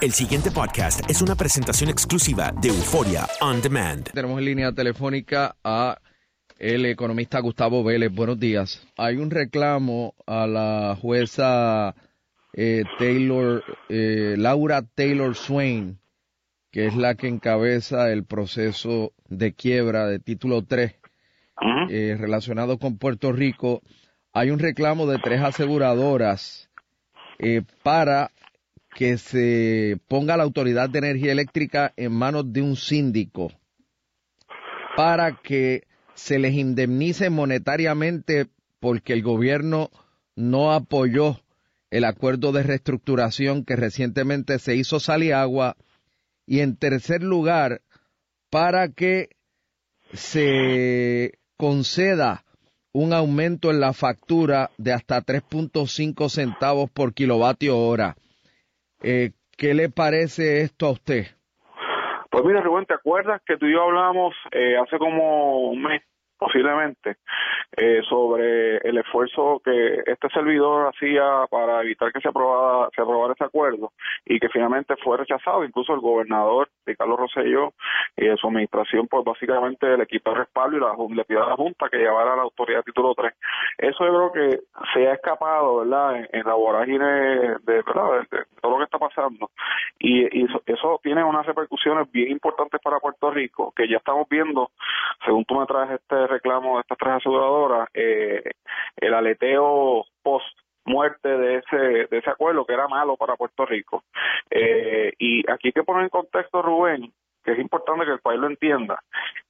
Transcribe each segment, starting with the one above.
El siguiente podcast es una presentación exclusiva de Euforia On Demand. Tenemos en línea telefónica a el economista Gustavo Vélez. Buenos días. Hay un reclamo a la jueza eh, Taylor, eh, Laura Taylor Swain, que es la que encabeza el proceso de quiebra de título 3 eh, relacionado con Puerto Rico. Hay un reclamo de tres aseguradoras eh, para que se ponga la Autoridad de Energía Eléctrica en manos de un síndico para que se les indemnice monetariamente porque el gobierno no apoyó el acuerdo de reestructuración que recientemente se hizo Saliagua y en tercer lugar para que se conceda un aumento en la factura de hasta 3.5 centavos por kilovatio hora. Eh, ¿Qué le parece esto a usted? Pues mira, Rubén, ¿te acuerdas que tú y yo hablamos eh, hace como un mes, posiblemente, eh, sobre el esfuerzo que este servidor hacía para evitar que se aprobara, se aprobara ese acuerdo y que finalmente fue rechazado? Incluso el gobernador, Ricardo Rosselló, y de su administración, pues básicamente el equipo de respaldo y la, le pidió la Junta que llevara a la autoridad título 3. Eso yo creo que se ha escapado, ¿verdad?, en, la vorágine de, ¿verdad? de- de todo lo que está pasando. Y, y eso, eso tiene unas repercusiones bien importantes para Puerto Rico, que ya estamos viendo, según tú me traes este reclamo de estas tres aseguradoras, eh, el aleteo post muerte de ese de ese acuerdo que era malo para Puerto Rico. Eh, y aquí hay que poner en contexto, Rubén, que es importante que el país lo entienda,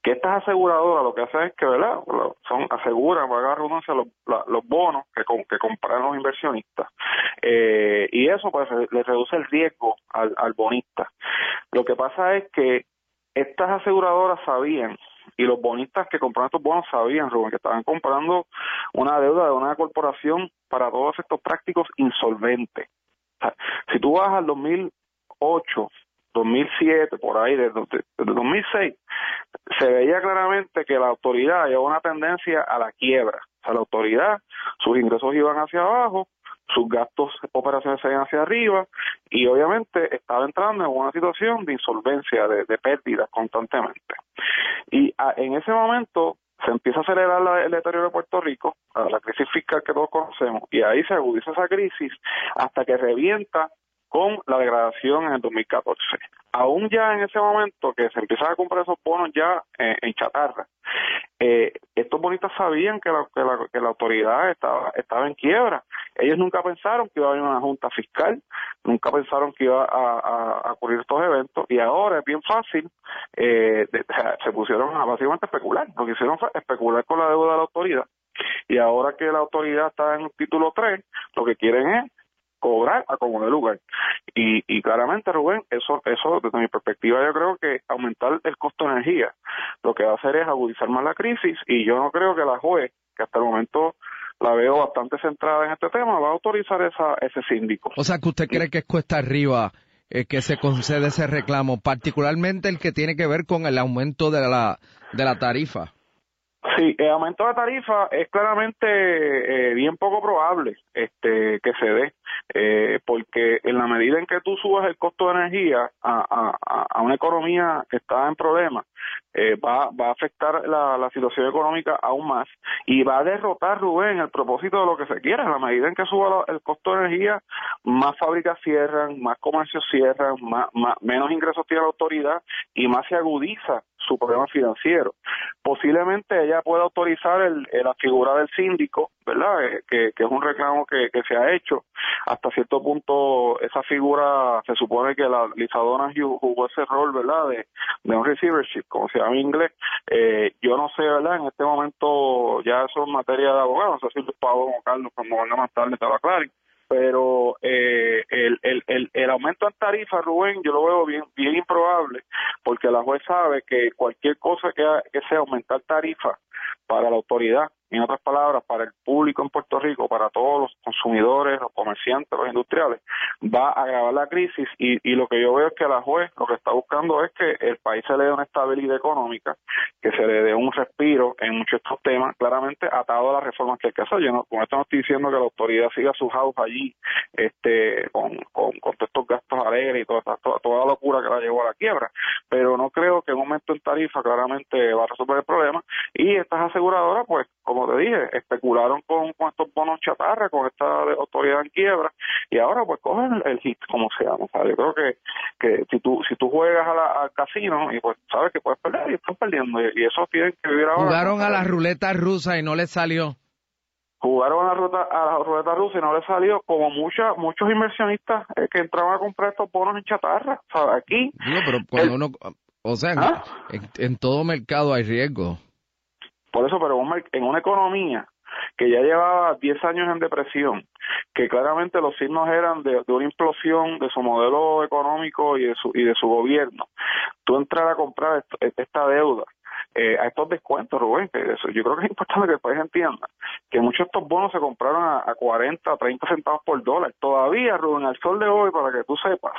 que estas aseguradoras lo que hacen es que, ¿verdad? Son, aseguran, valga redundancia, los, los bonos que, que compran los inversionistas. Eh, y eso pues le reduce el riesgo al, al bonista. Lo que pasa es que estas aseguradoras sabían y los bonistas que compraron estos bonos sabían, Rubén, que estaban comprando una deuda de una corporación para todos estos prácticos insolventes. Si tú vas al 2008, 2007, por ahí, desde, desde 2006, se veía claramente que la autoridad llevaba una tendencia a la quiebra. O sea, la autoridad, sus ingresos iban hacia abajo, sus gastos operaciones se iban hacia arriba y obviamente estaba entrando en una situación de insolvencia, de, de pérdidas constantemente. Y a- en ese momento se empieza a acelerar la- el deterioro de Puerto Rico, la crisis fiscal que todos conocemos, y ahí se agudiza esa crisis hasta que revienta con la degradación en el 2014. Aún ya en ese momento que se empiezan a comprar esos bonos ya eh, en chatarra, eh, estos bonistas sabían que la, que, la, autoridad estaba en quiebra. Ellos nunca pensaron que iba a haber una junta fiscal, nunca pensaron que iba a, a- a ocurrir estos eventos y ahora es bien fácil, eh, de- se pusieron a básicamente especular, lo que hicieron fue especular con la deuda de la autoridad y ahora que la autoridad está en el título 3, lo que quieren es cobrar a como de lugar. Y, y claramente, Rubén, eso, eso desde mi perspectiva yo creo que aumentar el costo de energía lo que va a hacer es agudizar más la crisis y yo no creo que la juez, que hasta el momento la veo bastante centrada en este tema, va a autorizar esa, ese síndico. O sea, que usted cree que es cuesta arriba eh, que se concede ese reclamo, particularmente el que tiene que ver con el aumento de la, de la tarifa. Sí, el aumento de tarifa es claramente eh, bien poco probable este que se dé, eh, porque en la medida en que tú subas el costo de energía a, a- a- una economía que está en problemas, eh, va, va a afectar la, la situación económica aún más y va a derrotar, Rubén, el propósito de lo que se quiere. En la medida en que suba el costo de energía, más fábricas cierran, más comercios cierran, más- menos ingresos tiene la autoridad y más se agudiza su problema financiero. Posiblemente ella pueda autorizar el, el- la figura del síndico, ¿verdad? Eh, que, que es un reclamo que, que se ha hecho. Hasta cierto punto, esa figura se supone que la Lisa Donahue jugó ese rol, ¿verdad? De, de un receivership, como se llama en inglés. Eh, yo no sé, ¿verdad? En este momento ya eso es materia de abogado, no sé si Pablo o Carlos cuando venga más tarde te lo aclaren. Pero eh, el, el, el, el aumento en tarifa, Rubén, yo lo veo bien bien improbable, porque la juez sabe que cualquier cosa que, que sea aumentar tarifa para la autoridad en otras palabras, para el público en Puerto Rico, para todos los consumidores, los comerciantes, los industriales, va a agravar la crisis y, y lo que yo veo es que la juez lo que está buscando es que el país se le dé una estabilidad económica, que se le dé un respiro en muchos de estos temas, claramente atado a las reformas que hay que hacer. Yo no, con esto no estoy diciendo que la autoridad siga su house allí este, con, con, con todos estos gastos alegres y toda, toda, toda la locura que la llevó a la quiebra, pero no creo que un momento en tarifa claramente va a resolver el problema y estas aseguradoras, pues, como te dije, especularon con, con estos bonos chatarra, con esta autoridad en quiebra, y ahora pues cogen el, hit, como se llama. Yo creo que, que si tú si tú juegas al casino y pues sabes que puedes perder y estás perdiendo, y, eso tienen que vivir ahora. Jugaron a la ruleta rusa y no les salió jugaron a la ruta a la ruleta rusa y no les salió como muchas muchos inversionistas eh, que entraban a comprar estos bonos en chatarra o sea, aquí pero cuando uno o sea ¿Ah? en, todo mercado hay riesgo por eso, pero en una economía que ya llevaba 10 años en depresión, que claramente los signos eran de, una implosión de su modelo económico y de su, y de su gobierno, tú entrar a comprar esta deuda eh, a estos descuentos, Rubén, que eso, yo creo que es importante que el país entienda que muchos de estos bonos se compraron a, a 40, 30 centavos por dólar. Todavía, Rubén, al sol de hoy, para que tú sepas,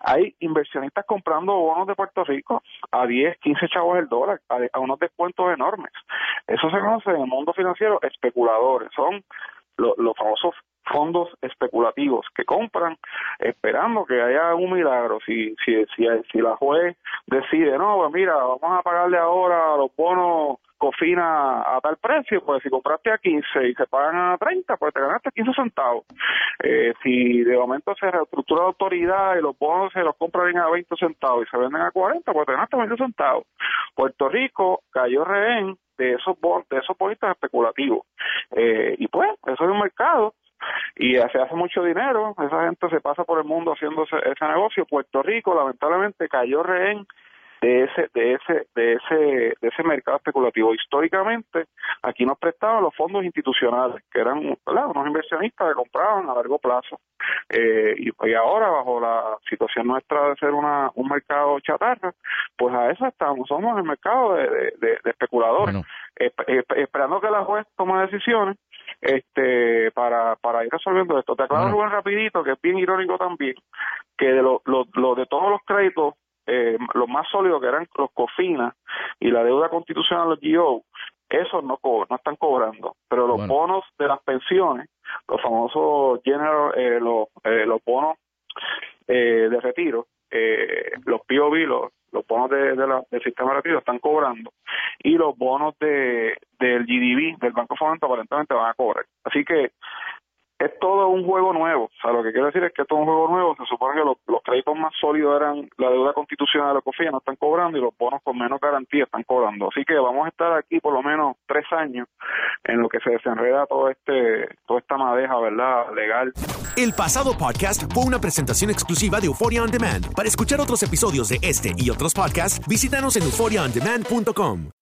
hay inversionistas comprando bonos de Puerto Rico a 10, 15 chavos el dólar, a, unos descuentos enormes. Eso se conoce en el mundo financiero especuladores, son los famosos fondos especulativos que compran esperando que haya un milagro. Si, si, si, si la juez decide, no, pues mira, vamos a pagarle ahora los bonos cofina a tal precio, pues si compraste a 15 y se pagan a 30, pues te ganaste 15 centavos. Eh, si de momento se reestructura la autoridad y los bonos se los compran a 20 centavos y se venden a 40, pues te ganaste 20 centavos. Puerto Rico cayó rehén de esos de esos bonistas especulativos. Eh, y pues, eso es un mercado y se hace mucho dinero, esa gente se pasa por el mundo haciendo ese, negocio. Puerto Rico lamentablemente cayó rehén de ese de ese de ese de ese mercado especulativo. Históricamente aquí nos prestaban los fondos institucionales que eran unos inversionistas que compraban a largo plazo. Eh, y, ahora bajo la situación nuestra de ser una un mercado chatarra pues a eso estamos. Somos el mercado de, de, especuladores. Esperando que la juez tome decisiones este para, para ir resolviendo esto. Te aclaro, Rubén, rapidito, que es bien irónico también, que de lo, lo, de todos los créditos, eh, los más sólidos que eran los COFINA y la deuda constitucional, los GO, esos no, no están cobrando, pero los bonos de las pensiones, los famosos general, eh, los, eh, los bonos eh, de retiro, eh, los POV, los, los bonos de, del sistema de están cobrando y los bonos de del GDB, del Banco Fomento, aparentemente van a cobrar. Así que es todo un juego nuevo. O sea, lo que quiero decir es que es todo un juego nuevo. Se supone que los, créditos más sólidos eran la deuda constitucional de la no están cobrando, y los bonos con menos garantía están cobrando. Así que vamos a estar aquí por lo menos tres años en lo que se desenreda todo este, toda esta madeja, ¿verdad? Legal. El pasado podcast fue una presentación exclusiva de Euphoria On Demand. Para escuchar otros episodios de este y otros podcasts, visítanos en euphoriaondemand.com.